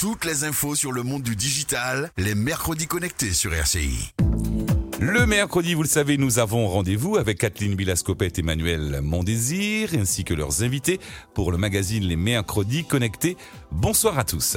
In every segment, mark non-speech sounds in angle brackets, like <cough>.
Toutes les infos sur le monde du digital, les mercredis connectés sur RCI. Le mercredi, vous le savez, nous avons rendez-vous avec Kathleen Bilascopette et Emmanuel Mondésir, ainsi que leurs invités pour le magazine Les Mercredis Connectés. Bonsoir à tous.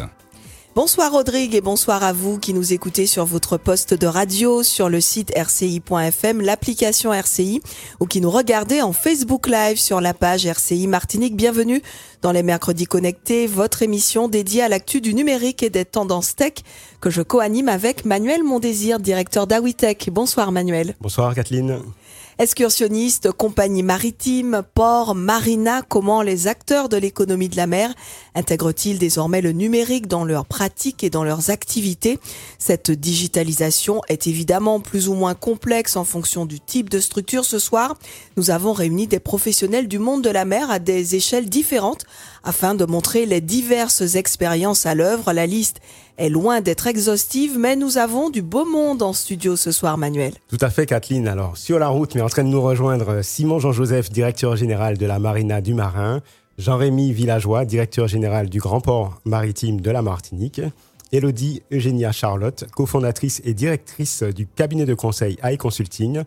Bonsoir Rodrigue et bonsoir à vous qui nous écoutez sur votre poste de radio, sur le site rci.fm, l'application RCI ou qui nous regardez en Facebook Live sur la page RCI Martinique. Bienvenue dans les mercredis connectés, votre émission dédiée à l'actu du numérique et des tendances tech que je co-anime avec Manuel Mondésir, directeur d'Awitech. Bonsoir Manuel. Bonsoir Kathleen. Excursionnistes, compagnies maritimes, ports, marina, comment les acteurs de l'économie de la mer intègrent-ils désormais le numérique dans leurs pratiques et dans leurs activités? Cette digitalisation est évidemment plus ou moins complexe en fonction du type de structure. Ce soir, nous avons réuni des professionnels du monde de la mer à des échelles différentes afin de montrer les diverses expériences à l'œuvre. La liste est loin d'être exhaustive, mais nous avons du beau monde en studio ce soir, Manuel. Tout à fait, Kathleen. Alors, sur la route, mais en train de nous rejoindre Simon Jean-Joseph, directeur général de la Marina du Marin, Jean-Rémy Villageois, directeur général du Grand Port Maritime de la Martinique, Elodie Eugénia Charlotte, cofondatrice et directrice du cabinet de conseil AI Consulting,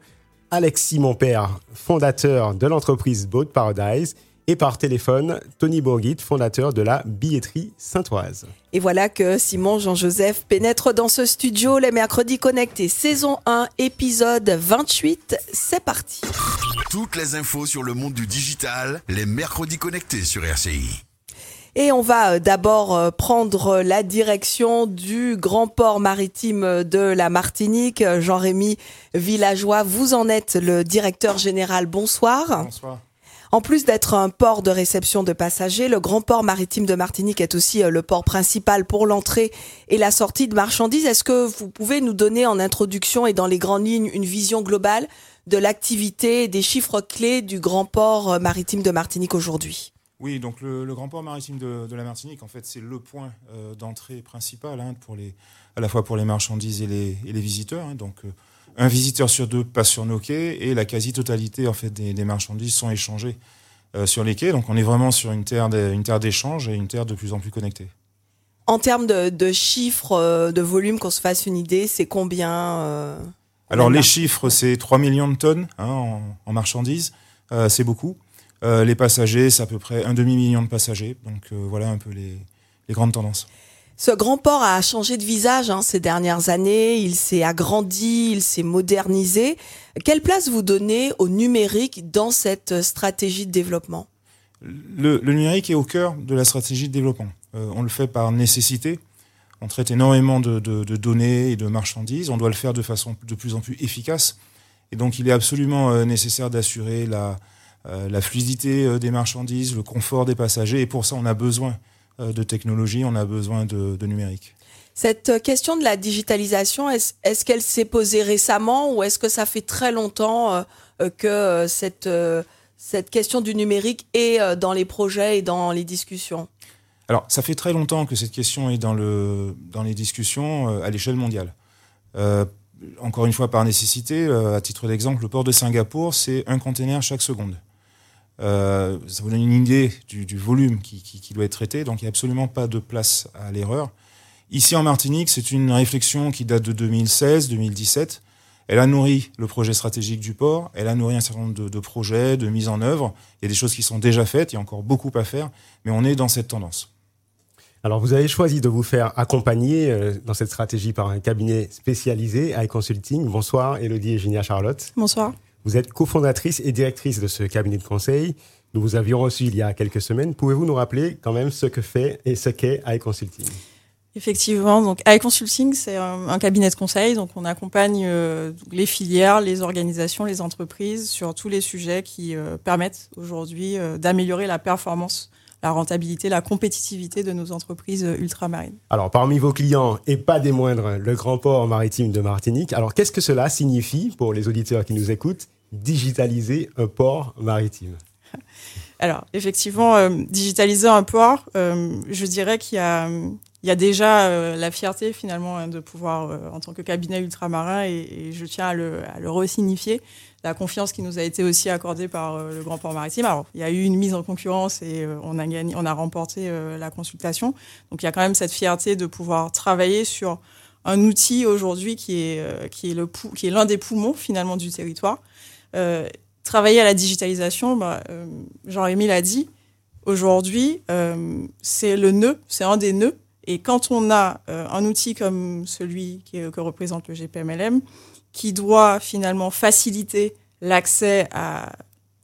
Alexis Monpère, fondateur de l'entreprise Boat Paradise, et par téléphone, Tony Bourguit, fondateur de la billetterie Saint-Oise. Et voilà que Simon Jean-Joseph pénètre dans ce studio les mercredis connectés, saison 1, épisode 28. C'est parti. Toutes les infos sur le monde du digital, les mercredis connectés sur RCI. Et on va euh, d'abord euh, prendre la direction du grand port maritime de la Martinique. Jean-Rémy Villageois, vous en êtes le directeur général. Bonsoir. Bonsoir. En plus d'être un port de réception de passagers, le grand port maritime de Martinique est aussi euh, le port principal pour l'entrée et la sortie de marchandises. Est-ce que vous pouvez nous donner en introduction et dans les grandes lignes une vision globale de l'activité et des chiffres clés du grand port euh, maritime de Martinique aujourd'hui Oui, donc le, grand port maritime de, la Martinique, en fait, c'est le point euh, d'entrée principal hein, pour les, à la fois pour les marchandises et les, visiteurs. Hein. donc un visiteur sur deux passe sur nos quais et la quasi-totalité en fait, des, marchandises sont échangées euh, sur les quais. Donc on est vraiment sur une terre d'échange et une terre de plus en plus connectée. En termes de, chiffres, euh, de volume, qu'on se fasse une idée, c'est combien euh, Alors les chiffres, c'est 3 millions de tonnes hein, en, marchandises, c'est beaucoup. les passagers, c'est à peu près un demi-million de passagers. Donc voilà un peu les grandes tendances. Ce grand port a changé de visage hein, ces dernières années, il s'est agrandi, il s'est modernisé. Quelle place vous donnez au numérique dans cette stratégie de développement? Le, numérique est au cœur de la stratégie de développement. Euh, on le fait par nécessité. On traite énormément de, données et de marchandises. On doit le faire de façon de plus en plus efficace. Et donc, il est absolument euh, nécessaire d'assurer la, euh, fluidité des marchandises, le confort des passagers. Et pour ça, on a besoin euh, de technologie, on a besoin de, numérique. Cette question de la digitalisation, est-ce qu'elle s'est posée récemment ou est-ce que ça fait très longtemps euh, euh, que cette question du numérique est dans les projets et dans les discussions? Alors, ça fait très longtemps que cette question est dans, le, dans les discussions à l'échelle mondiale. encore une fois, par nécessité, à titre d'exemple, le port de Singapour, c'est un conteneur chaque seconde. Euh, ça vous donne une idée du, volume qui, doit être traité, donc il n'y a absolument pas de place à l'erreur. Ici en Martinique, c'est une réflexion qui date de 2016-2017. Elle a nourri le projet stratégique du port, elle a nourri un certain nombre de, projets, de mise en œuvre. Il y a des choses qui sont déjà faites, il y a encore beaucoup à faire, mais on est dans cette tendance. Alors, vous avez choisi de vous faire accompagner euh, dans cette stratégie par un cabinet spécialisé, iConsulting. Bonsoir, Elodie et Génia Charlotte. Bonsoir. Vous êtes cofondatrice et directrice de ce cabinet de conseil. Nous vous avions reçu il y a quelques semaines. Pouvez-vous nous rappeler quand même ce que fait et ce qu'est iConsulting Effectivement, donc iConsulting, c'est un, cabinet de conseil. Donc, on accompagne euh, les filières, les organisations, les entreprises sur tous les sujets qui euh, permettent aujourd'hui euh, d'améliorer la performance la rentabilité, la compétitivité de nos entreprises ultramarines. Alors, parmi vos clients, et pas des moindres, le Grand Port Maritime de Martinique. Alors, qu'est-ce que cela signifie pour les auditeurs qui nous écoutent digitaliser un port maritime? <laughs> Alors, effectivement, euh, digitaliser un port, euh, je dirais qu'il y a, il y a déjà euh, la fierté finalement hein, de pouvoir, euh, en tant que cabinet ultramarin, et, je tiens à le, à le resignifier, la confiance qui nous a été aussi accordée par le Grand Port Maritime. Alors, il y a eu une mise en concurrence et on a gagné, on a remporté la consultation. Donc, il y a quand même cette fierté de pouvoir travailler sur un outil aujourd'hui qui est qui est est l'un des poumons finalement du territoire. travailler à la digitalisation, bah, Jean-Rémy l'a dit, aujourd'hui, c'est le nœud, c'est un des nœuds et quand on a euh, un outil comme celui que représente le GPMLM, qui doit finalement faciliter l'accès à,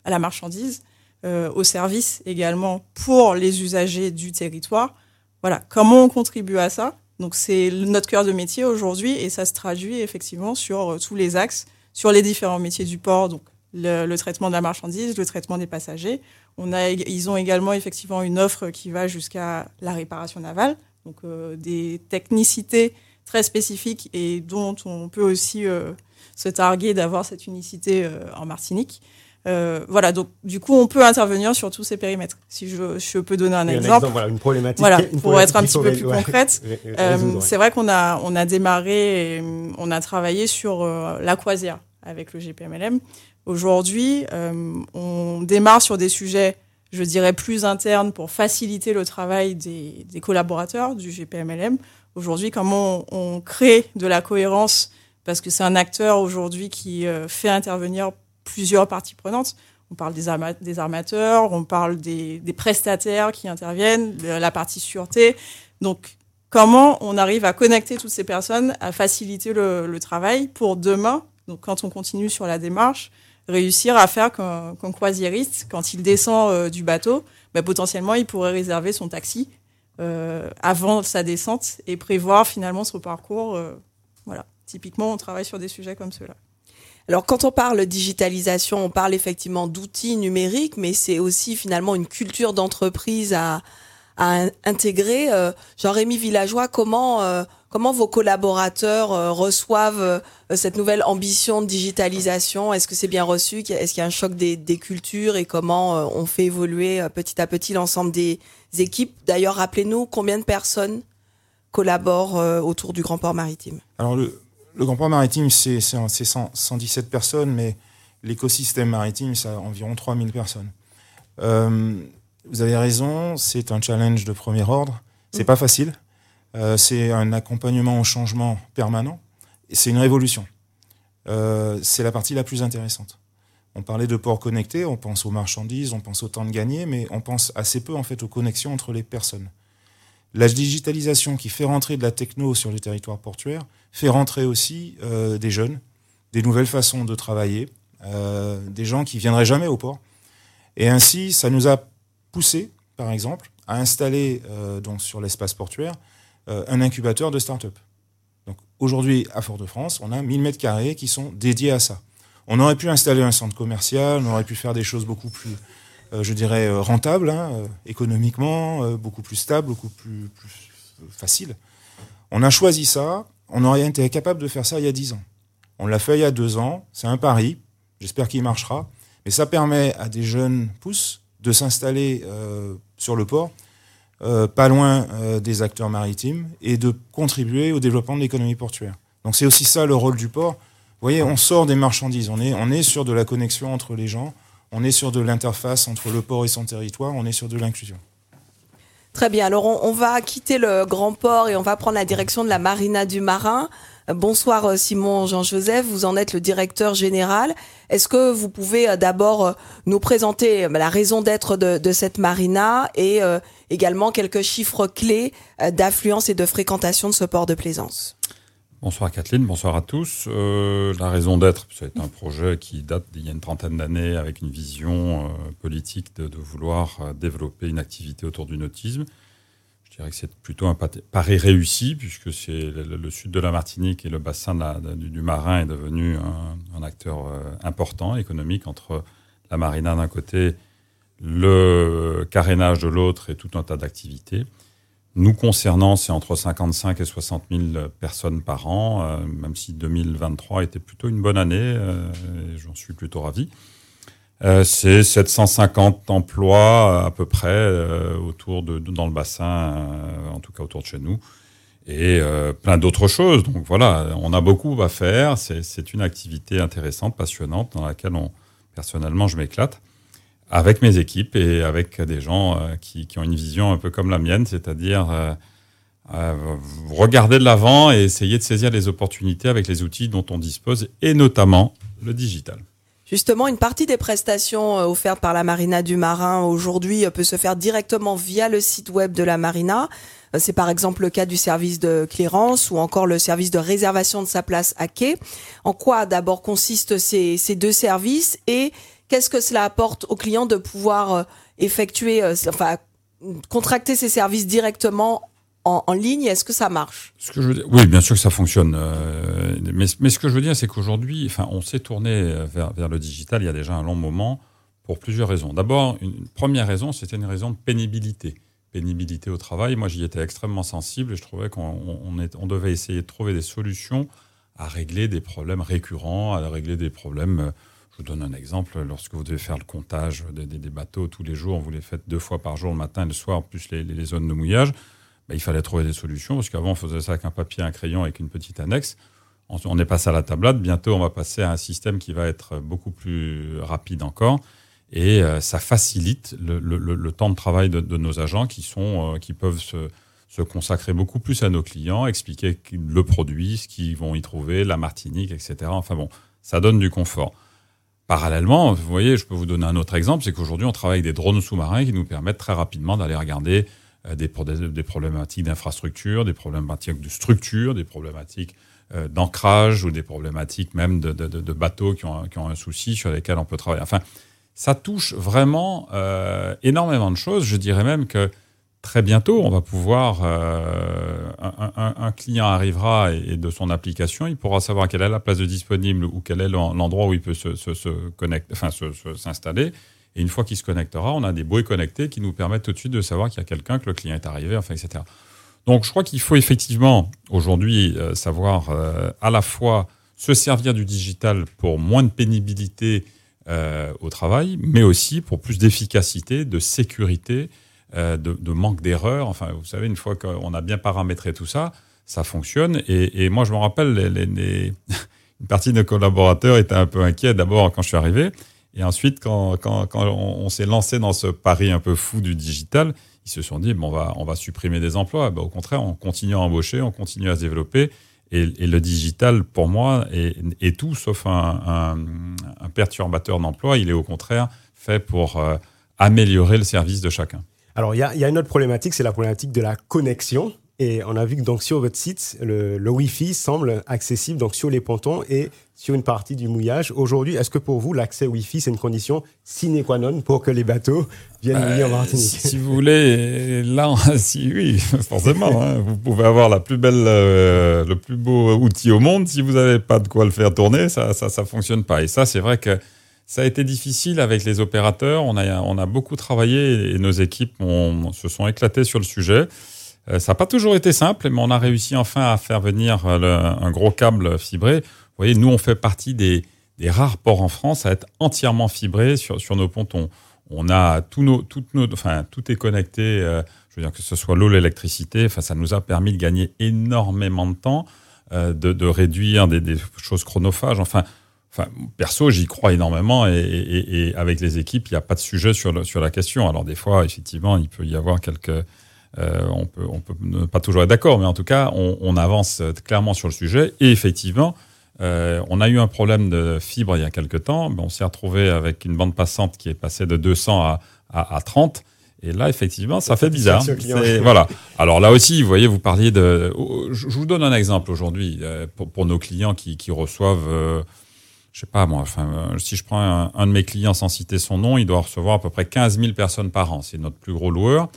la marchandise, euh, aux services également pour les usagers du territoire, voilà, comment on contribue à ça? Donc c'est notre cœur de métier aujourd'hui et ça se traduit effectivement sur euh, tous les axes, sur les différents métiers du port, donc le, traitement de la marchandise, le traitement des passagers. On a, ils ont également effectivement une offre qui va jusqu'à la réparation navale, donc euh, des technicités très spécifiques et dont on peut aussi euh, se targuer d'avoir cette unicité euh, en Martinique. voilà, donc du coup, on peut intervenir sur tous ces périmètres. Si je, je peux donner un, exemple, voilà, une problématique. Voilà, pour être un petit peu plus concrète, c'est vrai qu'on a on a démarré, et on a travaillé sur la croisière avec le GPMLM. Aujourd'hui, on démarre sur des sujets je dirais, plus interne pour faciliter le travail des, collaborateurs du GPMLM. Aujourd'hui, comment on, crée de la cohérence, parce que c'est un acteur aujourd'hui qui euh, fait intervenir plusieurs parties prenantes. On parle des, armateurs, on parle des, prestataires qui interviennent, la partie sûreté. Donc, comment on arrive à connecter toutes ces personnes, à faciliter le, le travail pour demain, donc quand on continue sur la démarche, réussir à faire qu'un croisiériste, quand il descend euh, du bateau, bah, potentiellement, il pourrait réserver son taxi euh, avant sa descente et prévoir finalement son parcours. Euh, voilà. Typiquement, on travaille sur des sujets comme ceux-là. Alors quand on parle digitalisation, on parle effectivement d'outils numériques, mais c'est aussi finalement une culture d'entreprise à, intégrer. Jean-Rémy Villageois, comment Comment vos collaborateurs euh, reçoivent euh, cette nouvelle ambition de digitalisation? Est-ce que c'est bien reçu? Est-ce qu'il y a un choc des, cultures et comment euh, on fait évoluer petit à petit l'ensemble des équipes? D'ailleurs, rappelez-nous combien de personnes collaborent autour du Grand Port Maritime? Alors le, Grand Port Maritime, c'est 117 personnes, mais l'écosystème maritime, c'est environ 3000 personnes. vous avez raison, c'est un challenge de premier ordre. C'est mmh. pas facile. Euh, c'est un accompagnement au changement permanent. C'est une révolution. Euh, c'est la partie la plus intéressante. On parlait de port connecté, on pense aux marchandises, on pense au temps de gagner, mais on pense assez peu en fait aux connexions entre les personnes. La digitalisation qui fait rentrer de la techno sur le territoire portuaire fait rentrer aussi euh, des jeunes, des nouvelles façons de travailler, des gens qui viendraient jamais au port. Et ainsi, ça nous a poussé, par exemple, à installer donc sur l'espace portuaire un incubateur de start-up. Donc aujourd'hui, à Fort-de-France, on a 1000 mètres carrés qui sont dédiés à ça. On aurait pu installer un centre commercial, on aurait pu faire des choses beaucoup plus, euh, je dirais, euh, rentables, hein, économiquement, beaucoup plus stables, beaucoup plus, faciles. On a choisi ça, on aurait été capable de faire ça il y a 10 ans. On l'a fait il y a deux ans, c'est un pari, j'espère qu'il marchera, mais ça permet à des jeunes pousses de s'installer sur le port euh, pas loin euh, des acteurs maritimes et de contribuer au développement de l'économie portuaire. Donc c'est aussi ça le rôle du port. Vous voyez, on sort des marchandises, on est, on est sur de la connexion entre les gens, on est sur de l'interface entre le port et son territoire, on est sur de l'inclusion. Très bien, alors on, on, va quitter le grand port et on va prendre la direction de la marina du Marin. Bonsoir euh, Simon Jean-Joseph, vous en êtes le directeur général. Est-ce que vous pouvez euh, d'abord euh, nous présenter la raison d'être de, cette marina et également quelques chiffres clés d'affluence et de fréquentation de ce port de plaisance? Bonsoir Kathleen, bonsoir à tous. la raison d'être, c'est un projet qui date d'il y a une trentaine d'années avec une vision politique de, vouloir développer une activité autour du nautisme. Je dirais que c'est plutôt un pari réussi, puisque c'est le, sud de la Martinique et le bassin du, Marin est devenu un, acteur euh, important économique entre la marina d'un côté, le carénage de l'autre et tout un tas d'activités. Nous concernant, c'est entre 55 et 60 000 personnes par an, euh, même si 2023 était plutôt une bonne année, euh, et j'en suis plutôt ravi. Euh, c'est 750 emplois à peu près euh, autour de, dans le bassin, euh, en tout cas autour de chez nous, et plein d'autres choses. Donc voilà, on a beaucoup à faire. C'est une activité intéressante, passionnante, dans laquelle on, personnellement, je m'éclate avec mes équipes et avec des gens qui, qui, ont une vision un peu comme la mienne, c'est-à-dire regarder de l'avant et essayer de saisir les opportunités avec les outils dont on dispose, et notamment le digital. Justement, une partie des prestations euh, offertes par la Marina du Marin aujourd'hui euh, peut se faire directement via le site web de la Marina. Euh, c'est par exemple le cas du service de clearance ou encore le service de réservation de sa place à quai. En quoi d'abord consistent ces, ces, deux services et qu'est-ce que cela apporte aux clients de pouvoir effectuer, enfin, contracter ces services directement en, ligne Est-ce que ça marche? Oui, bien sûr que ça fonctionne. Euh, mais, ce que je veux dire, c'est qu'aujourd'hui, enfin, on s'est tourné vers, le digital il y a déjà un long moment pour plusieurs raisons. D'abord, une première raison, c'était une raison de pénibilité. Pénibilité au travail. Moi, j'y étais extrêmement sensible et je trouvais qu'on on, on devait essayer de trouver des solutions à régler des problèmes récurrents, à régler des problèmes. Je vous donne un exemple. Lorsque vous devez faire le comptage des, bateaux tous les jours, vous les faites deux fois par jour, le matin et le soir, plus les zones de mouillage bah, il fallait trouver des solutions, parce qu'avant, on faisait ça avec un papier, un crayon, avec une petite annexe. On est passé à la tablette. Bientôt, on va passer à un système qui va être beaucoup plus rapide encore. Et euh, ça facilite le, temps de travail de, nos agents qui, sont, euh, qui peuvent se, se, consacrer beaucoup plus à nos clients, expliquer le produit, ce qu'ils vont y trouver, la Martinique, etc. Enfin bon, ça donne du confort. Parallèlement, vous voyez, je peux vous donner un autre exemple, c'est qu'aujourd'hui, on travaille avec des drones sous-marins qui nous permettent très rapidement d'aller regarder des, des, problématiques d'infrastructure, des problématiques de structure, des problématiques euh, d'ancrage ou des problématiques même de, bateaux qui ont, un souci sur lesquels on peut travailler. Enfin, ça touche vraiment euh, énormément de choses. Je dirais même que très bientôt, on va pouvoir, euh, un, client arrivera et, de son application, il pourra savoir quelle est la place de disponible ou quel est l'endroit où il peut se, enfin s'installer. Et une fois qu'il se connectera, on a des bruits connectés qui nous permettent tout de suite de savoir qu'il y a quelqu'un, que le client est arrivé, enfin, etc. Donc, je crois qu'il faut effectivement aujourd'hui euh, savoir euh, à la fois se servir du digital pour moins de pénibilité euh, au travail, mais aussi pour plus d'efficacité, de sécurité, de, manque d'erreurs. Enfin, vous savez, une fois qu'on a bien paramétré tout ça, ça fonctionne. Et, moi, je me rappelle, <laughs> une partie de nos collaborateurs étaient un peu inquiets d'abord quand je suis arrivé. Et ensuite, quand, quand, quand on, s'est lancé dans ce pari un peu fou du digital, ils se sont dit, bon, on va, on va supprimer des emplois. Ben, au contraire, on continue à embaucher, on continue à se développer. Et, le digital, pour moi, est, tout sauf un, un, perturbateur d'emploi. Il est au contraire fait pour euh, améliorer le service de chacun. Alors, il y y a, une autre problématique, c'est la problématique de la connexion. Et on a vu que donc sur votre site, le, le Wi-Fi semble accessible donc sur les pontons et sur une partie du mouillage. Aujourd'hui, est-ce que pour vous, l'accès Wi-Fi, c'est une condition sine qua non pour que les bateaux viennent mouiller en euh, Martinique Si vous voulez, là, <laughs> si oui, <laughs> forcément, hein, vous pouvez avoir la plus belle, euh, le plus beau outil au monde. Si vous n'avez pas de quoi le faire tourner, ça, ça, ça fonctionne pas. Et ça, c'est vrai que ça a été difficile avec les opérateurs. On a, on a beaucoup travaillé et nos équipes on, se sont éclatées sur le sujet. Euh, ça n'a pas toujours été simple, mais on a réussi enfin à faire venir euh, un gros câble fibré. Vous voyez, nous, on fait partie des, rares ports en France à être entièrement fibré sur, nos pontons. On a tous nos, toutes nos, enfin, tout est connecté. Euh, je veux dire que ce soit l'eau, l'électricité. Enfin, ça nous a permis de gagner énormément de temps, de, réduire des, choses chronophages. Enfin, enfin, perso, j'y crois énormément et, avec les équipes, il n'y a pas de sujet sur la question. Alors des fois, effectivement, il peut y avoir quelques euh, on peut, on peut ne pas toujours être d'accord, mais en tout cas, on, on, avance clairement sur le sujet. Et effectivement, euh, on a eu un problème de fibre il y a quelques temps. on s'est retrouvé avec une bande passante qui est passée de 200 à, à, à 30. Et là, effectivement, ça fait bizarre. <laughs> Voilà. Alors là aussi, vous voyez, vous parliez de. Je vous donne un exemple aujourd'hui euh, pour, pour, nos clients qui, qui reçoivent. Euh, je sais pas moi, enfin, euh, si je prends un, un, de mes clients sans citer son nom, il doit recevoir à peu près 15 000 personnes par an. C'est notre plus gros loueur.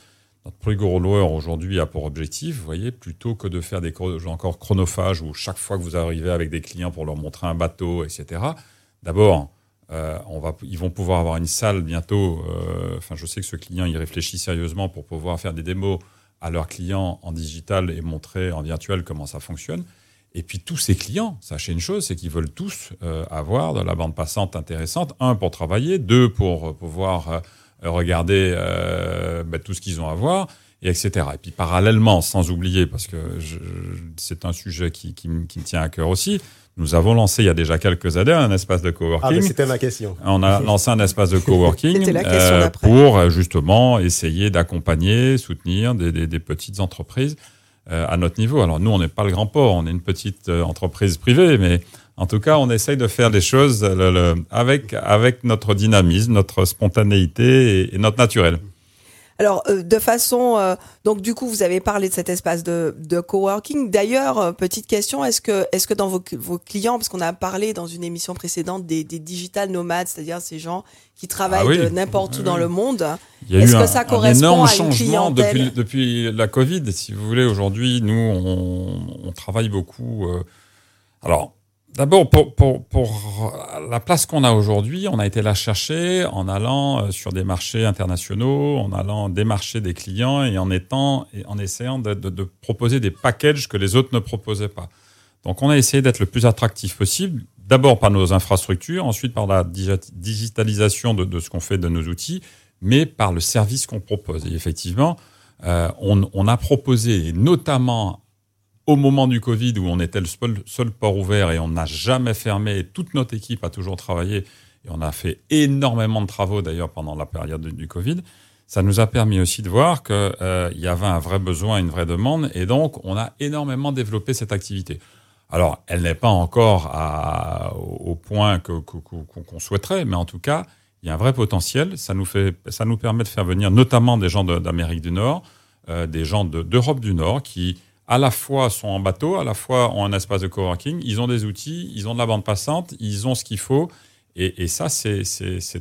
Notre plus gros loueur aujourd'hui a pour objectif, vous voyez, plutôt que de faire des encore chronophages où chaque fois que vous arrivez avec des clients pour leur montrer un bateau, etc. D'abord, euh, ils vont pouvoir avoir une salle bientôt. Euh, enfin, je sais que ce client il réfléchit sérieusement pour pouvoir faire des démos à leurs clients en digital et montrer en virtuel comment ça fonctionne. Et puis tous ces clients, sachez une chose, c'est qu'ils veulent tous euh, avoir de la bande passante intéressante. Un, pour travailler. Deux, pour pouvoir regarder euh, ben, tout ce qu'ils ont à voir, et etc. Et puis parallèlement, sans oublier, parce que c'est un sujet qui, qui, me tient à cœur aussi, nous avons lancé il y a déjà quelques années un espace de coworking. Ah, c'était ma question. On a lancé un espace de <laughs> coworking euh, pour justement essayer d'accompagner, soutenir des, des, des petites entreprises euh, à notre niveau. Alors nous, on n'est pas le grand port, on est une petite euh, entreprise privée, mais en tout cas, on essaye de faire des choses le, avec, avec notre dynamisme, notre spontanéité et, et notre naturel. Alors, euh, de façon, euh, donc du coup, vous avez parlé de cet espace de, de coworking. D'ailleurs, euh, petite question, est-ce que, est-ce que dans vos, vos clients, parce qu'on a parlé dans une émission précédente des, des digital nomades, c'est-à-dire ces gens qui travaillent ah n'importe où dans le monde, est-ce que ça correspond à une changement depuis, depuis la Covid. Si vous voulez, aujourd'hui, nous, on, on, travaille beaucoup. alors, D'abord, pour, pour, pour, la place qu'on a aujourd'hui, on a été la chercher en allant euh, sur des marchés internationaux, en allant démarcher des clients et en étant et en essayant de, de, proposer des packages que les autres ne proposaient pas. Donc, on a essayé d'être le plus attractif possible. D'abord par nos infrastructures, ensuite par la digitalisation de, de ce qu'on fait de nos outils, mais par le service qu'on propose. Et effectivement, euh, on, a proposé, notamment au moment du Covid où on était le seul, port ouvert et on n'a jamais fermé, toute notre équipe a toujours travaillé et on a fait énormément de travaux d'ailleurs pendant la période du Covid, ça nous a permis aussi de voir qu'il euh, y avait un vrai besoin, une vraie demande et donc on a énormément développé cette activité. Alors, elle n'est pas encore au point qu'on souhaiterait, mais en tout cas, il y a un vrai potentiel. Ça nous, fait, ça nous permet de faire venir notamment des gens d'Amérique du Nord, euh, des gens d'Europe du Nord qui à la fois sont en bateau, à la fois ont un espace de coworking, ils ont des outils, ils ont de la bande passante, ils ont ce qu'il faut. Et, et ça, c'est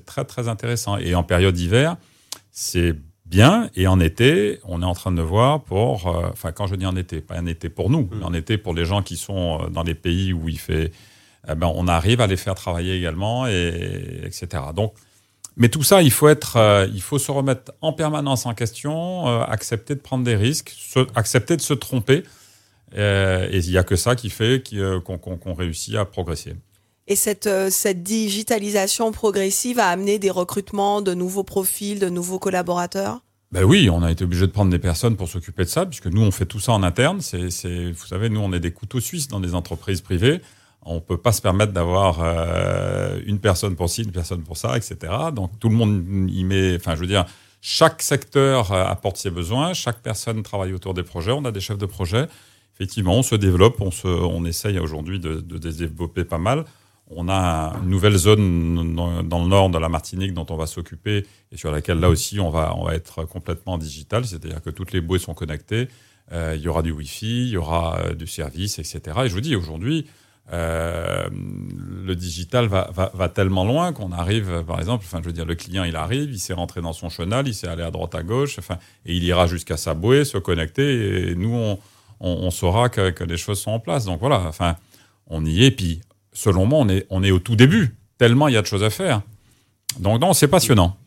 très, très intéressant. Et en période d'hiver, c'est bien. Et en été, on est en train de voir pour, euh, enfin, quand je dis en été, pas un été pour nous, mais en été pour les gens qui sont euh, dans les pays où il fait, eh ben, on arrive à les faire travailler également, et, etc. Donc, mais tout ça, il faut être, euh, il faut se remettre en permanence en question, euh, accepter de prendre des risques, accepter de se tromper. Euh, et il n'y a que ça qui fait qu'on réussit à progresser. Et cette, cette digitalisation progressive a amené des recrutements de nouveaux profils, de nouveaux collaborateurs? Ben oui, on a été obligé de prendre des personnes pour s'occuper de ça, puisque nous, on fait tout ça en interne. C'est, vous savez, nous, on est des couteaux suisses dans des entreprises privées on peut pas se permettre d'avoir euh, une personne pour ci, une personne pour ça, etc. Donc tout le monde y met, enfin je veux dire, chaque secteur euh, apporte ses besoins, chaque personne travaille autour des projets. On a des chefs de projet. Effectivement, on se développe, on, se, on essaye aujourd'hui de, de développer pas mal. On a une nouvelle zone dans le nord de la Martinique dont on va s'occuper et sur laquelle là aussi on va, on va être complètement digital, c'est-à-dire que toutes les bouées sont connectées, euh, il y aura du Wi-Fi, il y aura du service, etc. Et je vous dis aujourd'hui, euh, le digital va, tellement loin qu'on arrive, par exemple, enfin, je veux dire, le client, il arrive, il s'est rentré dans son chenal, il s'est allé à droite, à gauche, enfin, et il ira jusqu'à sa se connecter, et nous, on, saura que, les choses sont en place. Donc voilà, enfin, on y est, puis selon moi, on est, au tout début, tellement il y a de choses à faire. Donc non, c'est passionnant. <laughs>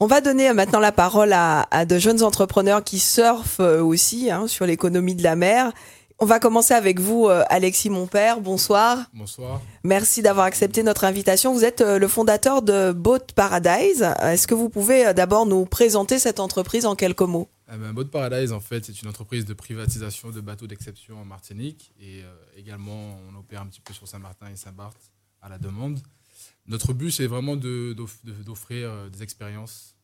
On va donner maintenant la parole à, à de jeunes entrepreneurs qui surfent aussi hein, sur l'économie de la mer on va commencer avec vous, euh, Alexis Monpère. Bonsoir. Bonsoir. Merci d'avoir accepté notre invitation. Vous êtes euh, le fondateur de Boat Paradise. Est-ce que vous pouvez euh, d'abord nous présenter cette entreprise en quelques mots? Eh ben, Boat Paradise, en fait, c'est une entreprise de privatisation de bateaux d'exception en Martinique. Et également, on opère un petit peu sur Saint-Martin et Saint-Barth à la demande. Notre but, c'est vraiment d'offrir des expériences.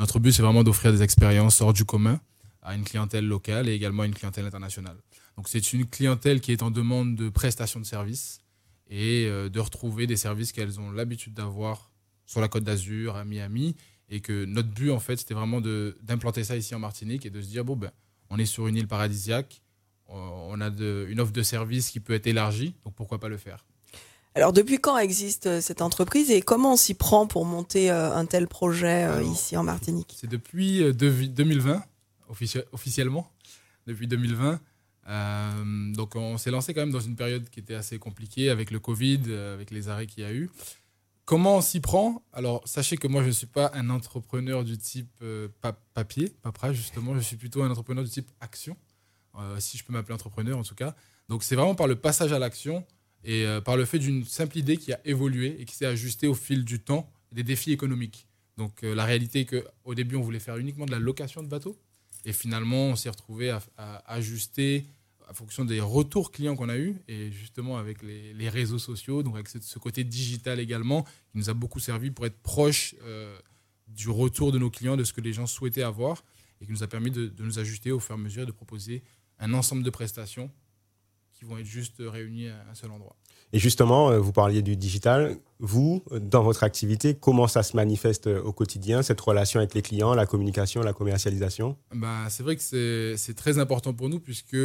Notre but, c'est vraiment d'offrir des expériences hors du commun à une clientèle locale et également à une clientèle internationale. Donc c'est une clientèle qui est en demande de prestations de services et euh, de retrouver des services qu'elles ont l'habitude d'avoir sur la Côte d'Azur, à Miami, et que notre but en fait c'était vraiment d'implanter ça ici en Martinique et de se dire bon ben on est sur une île paradisiaque, on a de, une offre de services qui peut être élargie, donc pourquoi pas le faire? Alors depuis quand existe euh, cette entreprise et comment on s'y prend pour monter euh, un tel projet ici en Martinique? C'est depuis 2020 officiellement, depuis 2020. Euh, donc on s'est lancé quand même dans une période qui était assez compliquée avec le Covid, euh, avec les arrêts qu'il y a eu. Comment on s'y prend? Alors sachez que moi je ne suis pas un entrepreneur du type euh, papier, papera justement, je suis plutôt un entrepreneur du type action. si je peux m'appeler entrepreneur en tout cas. Donc c'est vraiment par le passage à l'action et par le fait d'une simple idée qui a évolué et qui s'est ajustée au fil du temps des défis économiques. Donc la réalité est qu'au début, on voulait faire uniquement de la location de bateaux. Et finalement, on s'est retrouvé à, ajuster en fonction des retours clients qu'on a eus, et justement avec les, réseaux sociaux, donc avec ce, côté digital également, qui nous a beaucoup servi pour être proche euh, du retour de nos clients, de ce que les gens souhaitaient avoir, et qui nous a permis de, nous ajuster au fur et à mesure et de proposer un ensemble de prestations qui vont être juste réunies à un seul endroit. Et justement, euh, vous parliez du digital. Vous, dans votre activité, comment ça se manifeste euh, au quotidien, cette relation avec les clients, la communication, la commercialisation? Bah, C'est vrai que c'est très important pour nous puisque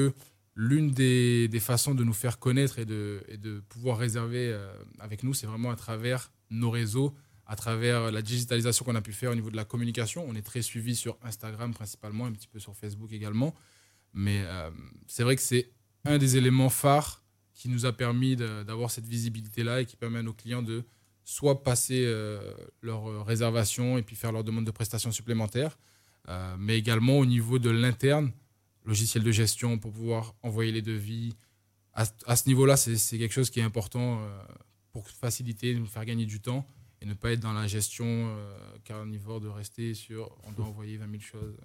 l'une des, façons de nous faire connaître et de, de pouvoir réserver euh, avec nous, c'est vraiment à travers nos réseaux, à travers la digitalisation qu'on a pu faire au niveau de la communication. On est très suivi sur Instagram principalement, un petit peu sur Facebook également. Mais c'est vrai que c'est un des éléments phares qui nous a permis d'avoir cette visibilité-là et qui permet à nos clients de soit passer euh, leur euh, réservation et puis faire leur demande de prestations supplémentaires, euh, mais également au niveau de l'interne, logiciel de gestion pour pouvoir envoyer les devis. À, ce niveau-là, c'est quelque chose qui est important pour faciliter, nous faire gagner du temps et ne pas être dans la gestion carnivore de rester sur on doit envoyer 20 000 choses.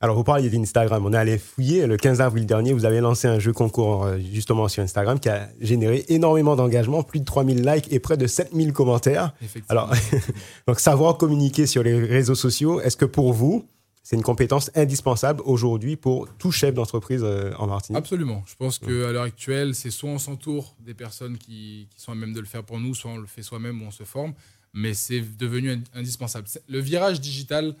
Alors, vous parliez d'Instagram. On est allé fouiller. Le 15 avril dernier, vous avez lancé un jeu concours euh, justement sur Instagram qui a généré énormément d'engagement, plus de 3000 likes et près de 7000 commentaires. Alors, <laughs> donc, savoir communiquer sur les réseaux sociaux, est-ce que pour vous, c'est une compétence indispensable aujourd'hui pour tout chef d'entreprise euh, en Martinique Absolument. Je pense qu'à l'heure actuelle, c'est soit on s'entoure des personnes qui, sont à même de le faire pour nous, soit on le fait soi-même ou on se forme. Mais c'est devenu indispensable. Le virage digital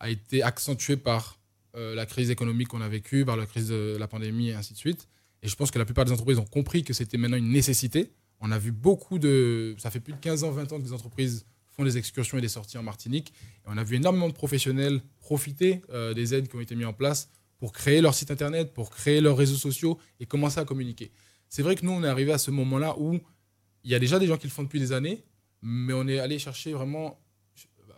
a été accentué par euh, la crise économique qu'on a vécue, par la crise de la pandémie et ainsi de suite. Et je pense que la plupart des entreprises ont compris que c'était maintenant une nécessité. On a vu beaucoup de... Ça fait plus de 15 ans, 20 ans que les entreprises font des excursions et des sorties en Martinique. Et on a vu énormément de professionnels profiter euh, des aides qui ont été mises en place pour créer leur site internet, pour créer leurs réseaux sociaux et commencer à communiquer. C'est vrai que nous, on est arrivé à ce moment-là où il y a déjà des gens qui le font depuis des années, mais on est allé chercher vraiment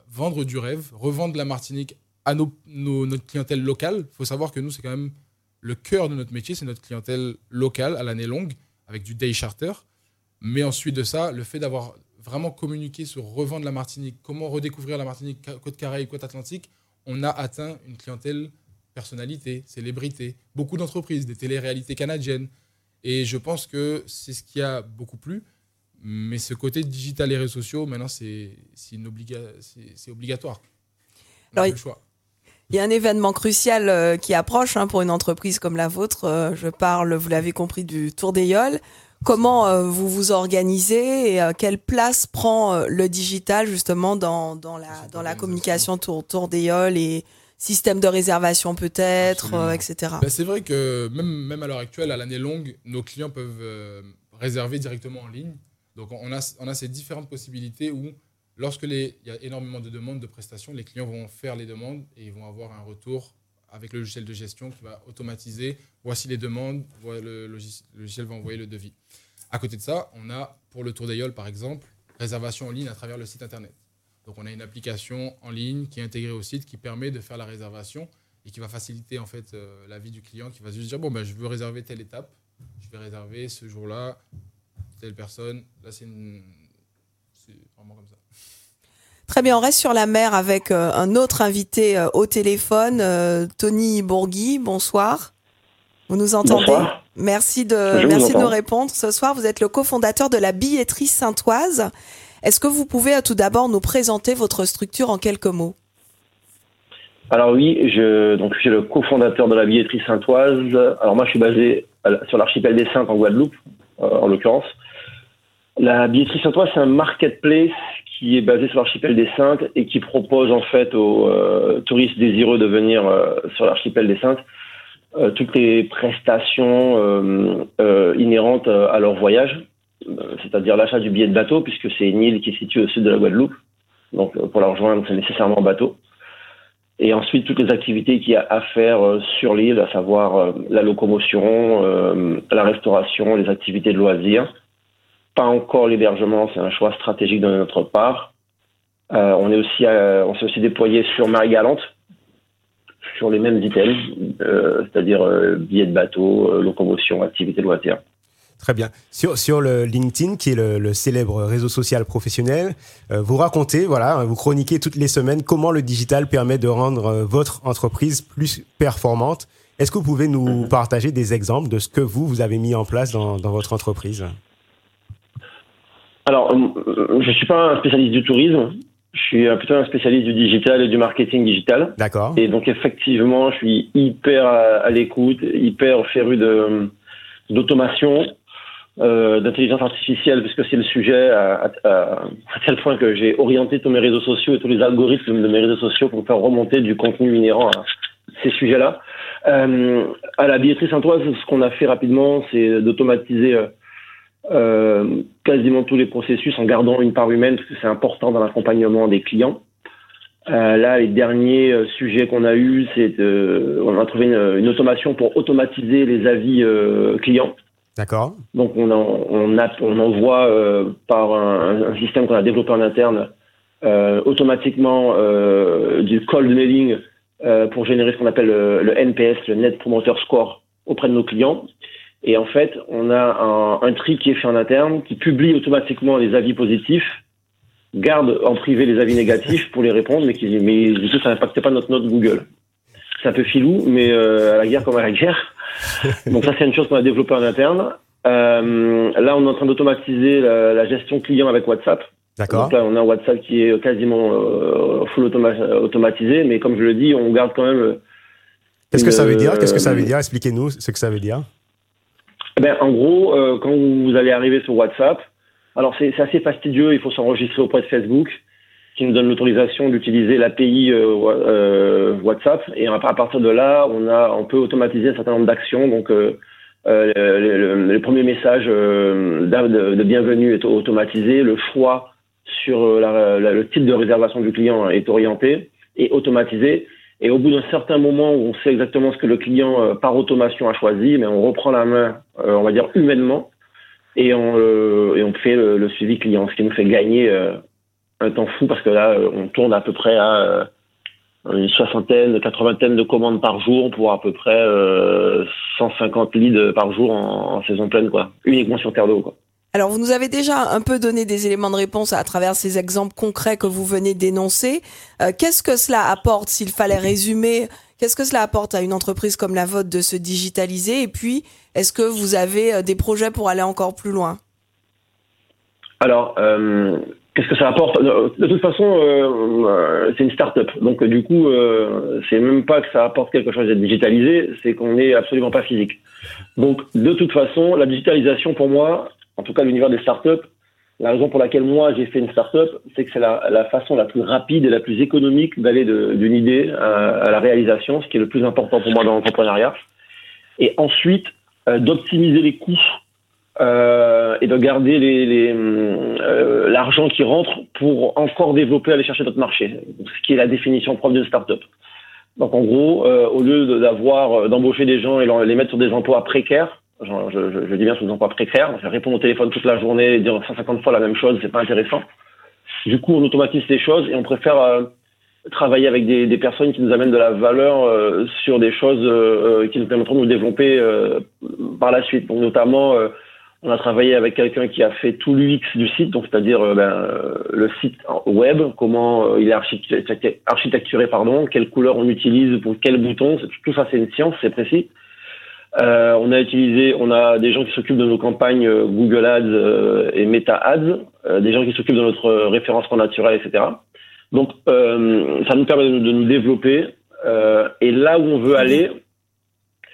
vendre du rêve, revendre la Martinique à nos, notre clientèle locale. Il faut savoir que nous, c'est quand même le cœur de notre métier, c'est notre clientèle locale à l'année longue, avec du day charter. Mais ensuite de ça, le fait d'avoir vraiment communiqué sur revendre la Martinique, comment redécouvrir la Martinique, côte Caraïbe, côte Atlantique, on a atteint une clientèle personnalité, célébrité, beaucoup d'entreprises, des télé-réalités canadiennes. Et je pense que c'est ce qui a beaucoup plu. Mais ce côté digital et réseaux sociaux, maintenant, c'est obligatoire. Alors, il, il y a un événement crucial euh, qui approche hein, pour une entreprise comme la vôtre. Euh, je parle, vous l'avez compris, du Tour des Yoles. Comment euh, vous vous organisez et quelle place prend le digital justement dans, dans la, dans la communication Tour, Tour des Yoles et système de réservation peut-être, etc. Ben, c'est vrai que même, même à l'heure actuelle, à l'année longue, nos clients peuvent réserver directement en ligne. Donc on a, on a ces différentes possibilités où lorsque il y a énormément de demandes de prestations, les clients vont faire les demandes et ils vont avoir un retour avec le logiciel de gestion qui va automatiser. Voici les demandes, le logiciel va envoyer le devis. À côté de ça, on a pour le Tour d'Aïol, par exemple, réservation en ligne à travers le site internet. Donc on a une application en ligne qui est intégrée au site qui permet de faire la réservation et qui va faciliter en fait euh, la vie du client qui va juste dire bon ben je veux réserver telle étape, je vais réserver ce jour-là telle personne. Là, c'est vraiment comme ça. Très bien, on reste sur la mer avec euh, un autre invité euh, au téléphone, euh, Tony Bourgui. Bonsoir. Vous nous entendez? Merci de merci de nous répondre. Ce soir, vous êtes le cofondateur de la billetterie Saintoise. Est-ce que vous pouvez tout d'abord nous présenter votre structure en quelques mots? Alors oui, je donc je suis le cofondateur de la billetterie Saintoise. Alors moi, je suis basé sur l'archipel des Saintes en Guadeloupe, en l'occurrence. La billetterie Saint-Ouen, c'est un marketplace qui est basé sur l'archipel des Saintes et qui propose en fait aux euh, touristes désireux de venir euh, sur l'archipel des Saintes euh, toutes les prestations inhérentes à leur voyage, c'est-à-dire l'achat du billet de bateau, puisque c'est une île qui est située au sud de la Guadeloupe. Donc pour la rejoindre, c'est nécessairement bateau. Et ensuite, toutes les activités qu'il y a à faire sur l'île, à savoir la locomotion, la restauration, les activités de loisirs pas encore l'hébergement, c'est un choix stratégique de notre part. Euh, on est aussi, euh, on s'est aussi déployé sur Marie-Galante. sur les mêmes items, c'est-à-dire billets de bateau, locomotion, activité loisirs. Très bien. Sur, sur le LinkedIn, qui est le, célèbre réseau social professionnel, vous racontez, voilà, vous chroniquez toutes les semaines comment le digital permet de rendre votre entreprise plus performante. Est-ce que vous pouvez nous mhm. partager des exemples de ce que vous, vous avez mis en place dans, dans votre entreprise? Alors, je ne suis pas un spécialiste du tourisme, je suis plutôt un spécialiste du digital et du marketing digital. D'accord. Et donc effectivement, je suis hyper à, l'écoute, hyper féru de d'automation, euh, d'intelligence artificielle, puisque c'est le sujet à, à, tel point que j'ai orienté tous mes réseaux sociaux et tous les algorithmes de mes réseaux sociaux pour faire remonter du contenu inhérent à ces sujets-là. Euh, à la billetterie Saint-Oise, ce qu'on a fait rapidement, c'est d'automatiser euh, euh, quasiment tous les processus en gardant une part humaine parce que c'est important dans l'accompagnement des clients. Euh, là, les derniers euh, sujets qu'on a eus, c'est on a trouvé une, automation pour automatiser les avis clients. D'accord. Donc on, on, a, on envoie par un, un système qu'on a développé en interne automatiquement du cold mailing pour générer ce qu'on appelle le, le, NPS, le Net Promoter Score, auprès de nos clients. Et en fait, on a un, un tri qui est fait en interne, qui publie automatiquement les avis positifs, garde en privé les avis négatifs pour les répondre, mais qui mais du coup, ça n'impacte pas notre note Google. C'est un peu filou, mais euh, à la guerre comme à la guerre. <laughs> Donc ça, c'est une chose qu'on a développée en interne. Euh, là, on est en train d'automatiser la, la, gestion client avec WhatsApp. D'accord. Donc là, on a un WhatsApp qui est quasiment euh, full automatisé, mais comme je le dis, on garde quand même. Qu'est-ce que ça veut dire? Qu'est-ce que ça veut dire? Expliquez-nous ce que ça veut dire. Eh ben, en gros, euh, quand vous allez arriver sur WhatsApp, alors c'est assez fastidieux, il faut s'enregistrer auprès de Facebook, qui nous donne l'autorisation d'utiliser l'API euh, euh, WhatsApp, et à, partir de là, on a, on peut automatiser un certain nombre d'actions. Donc, euh, le, le, premier message de, de, bienvenue est automatisé, le choix sur la, le type de réservation du client est orienté et automatisé. Et au bout d'un certain moment où on sait exactement ce que le client euh, par automation a choisi, mais on reprend la main, euh, on va dire humainement, et on, euh, et on fait le, suivi client, ce qui nous fait gagner un temps fou parce que là, on tourne à peu près à une soixantaine, quatre-vingtaine de commandes par jour pour à peu près 150 leads par jour en, en, saison pleine, quoi, uniquement sur Terre d'eau, quoi. Alors, vous nous avez déjà un peu donné des éléments de réponse à travers ces exemples concrets que vous venez d'énoncer. Euh, qu'est-ce que cela apporte, s'il fallait résumer, qu'est-ce que cela apporte à une entreprise comme la vôtre de se digitaliser? Et puis, est-ce que vous avez euh, des projets pour aller encore plus loin? Alors, euh, qu'est-ce que ça apporte? De toute façon, c'est une start-up. Donc, du coup, c'est même pas que ça apporte quelque chose d'être digitalisé, c'est qu'on n'est absolument pas physique. Donc, de toute façon, la digitalisation, pour moi, en tout cas l'univers des startups, la raison pour laquelle moi j'ai fait une startup, c'est que c'est la, façon la plus rapide et la plus économique d'aller d'une idée à, la réalisation, ce qui est le plus important pour moi dans l'entrepreneuriat. Et ensuite, euh, d'optimiser les coûts euh, et de garder euh, l'argent les, qui rentre pour encore développer, aller chercher d'autres marchés, ce qui est la définition propre d'une startup. Donc en gros, au lieu d'avoir d'embaucher des gens et les mettre sur des emplois précaires, je, je, dis bien sous des emplois précaires. Répondre au téléphone toute la journée dire 150 fois la même chose, c'est pas intéressant. Du coup, on automatise les choses et on préfère euh, travailler avec des, des, personnes qui nous amènent de la valeur euh, sur des choses euh, qui nous permettront de nous développer par la suite. Donc, notamment, on a travaillé avec quelqu'un qui a fait tout l'UX du site, donc c'est-à-dire ben, le site web, comment il est architecturé, pardon, quelle couleur on utilise pour quel bouton. Tout ça, c'est une science, c'est précis. Euh, on a utilisé, on a des gens qui s'occupent de nos campagnes euh, Google Ads euh, et Meta Ads, euh, des gens qui s'occupent de notre référencement naturel, etc. Donc, ça nous permet de, nous développer. et là où on veut aller,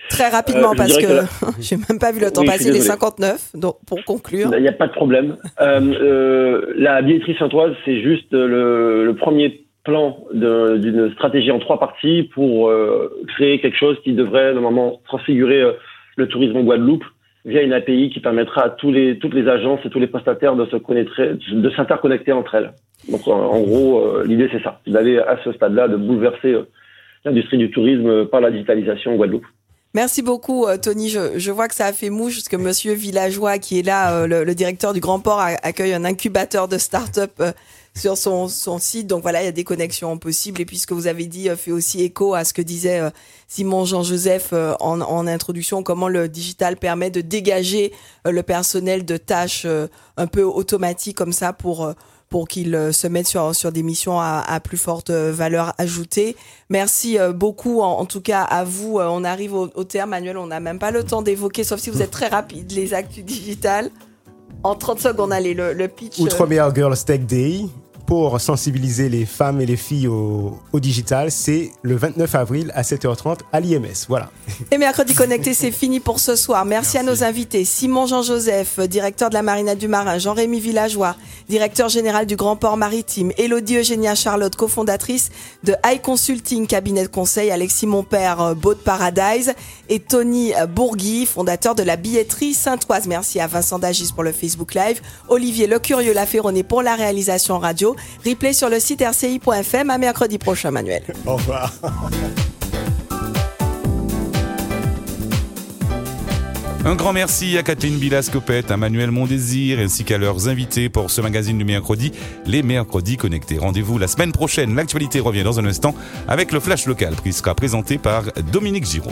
Très rapidement, parce que, <laughs> j'ai même pas vu le temps passer, les 59, donc pour conclure. Il n'y a pas de problème. euh, la billetterie saintoise, c'est juste le, le, premier plan d'une stratégie en trois parties pour euh, créer quelque chose qui devrait normalement transfigurer euh, le tourisme en Guadeloupe via une API qui permettra à toutes les agences et tous les prestataires de s'interconnecter entre elles. Donc en, gros, euh, l'idée c'est ça, d'aller à ce stade-là, de bouleverser l'industrie du tourisme par la digitalisation en Guadeloupe. Merci beaucoup, Tony. Je, vois que ça a fait mouche parce que Monsieur Villageois, qui est là, le, directeur du Grand Port, accueille un incubateur de start-up sur son, son site. Donc voilà, il y a des connexions possibles. Et puis ce que vous avez dit fait aussi écho à ce que disait Simon Jean-Joseph en, en introduction, comment le digital permet de dégager le personnel de tâches un peu automatiques comme ça pour pour qu'ils euh, se mettent sur, sur des missions à, à plus forte euh, valeur ajoutée. Merci euh, beaucoup, en, tout cas, à vous. On arrive au, au terme, Manuel, on n'a même pas le temps d'évoquer, sauf si vous êtes très rapide, les actus digitales. En 30 secondes, allez, le, le pitch. Outre Meilleur Girls Tech Day, pour sensibiliser les femmes et les filles au, digital, c'est le 29 avril à 7h30 à l'IMS. Voilà. <laughs> Et Mercredi Connecté, c'est fini pour ce soir. Merci, à nos invités. Simon Jean-Joseph, directeur de la Marina du Marin. Jean-Rémy Villageois, directeur général du Grand Port Maritime. Elodie Eugénia Charlotte, cofondatrice de High Consulting, cabinet de conseil. Alexis Monpère, euh, Boat Paradise. Et Tony euh, Bourgui, fondateur de la billetterie Saint-Oise. Merci à Vincent Dagis pour le Facebook Live. Olivier Le Curieux Laféroné pour la réalisation radio. Replay sur le site rci.fm. À mercredi prochain, Manuel. Au revoir. Un grand merci à Kathleen Bilascopette, à Manuel Mondésir ainsi qu'à leurs invités pour ce magazine du mercredi, les mercredis connectés. Rendez-vous la semaine prochaine. L'actualité revient dans un instant avec le flash local qui sera présenté par Dominique Giraud.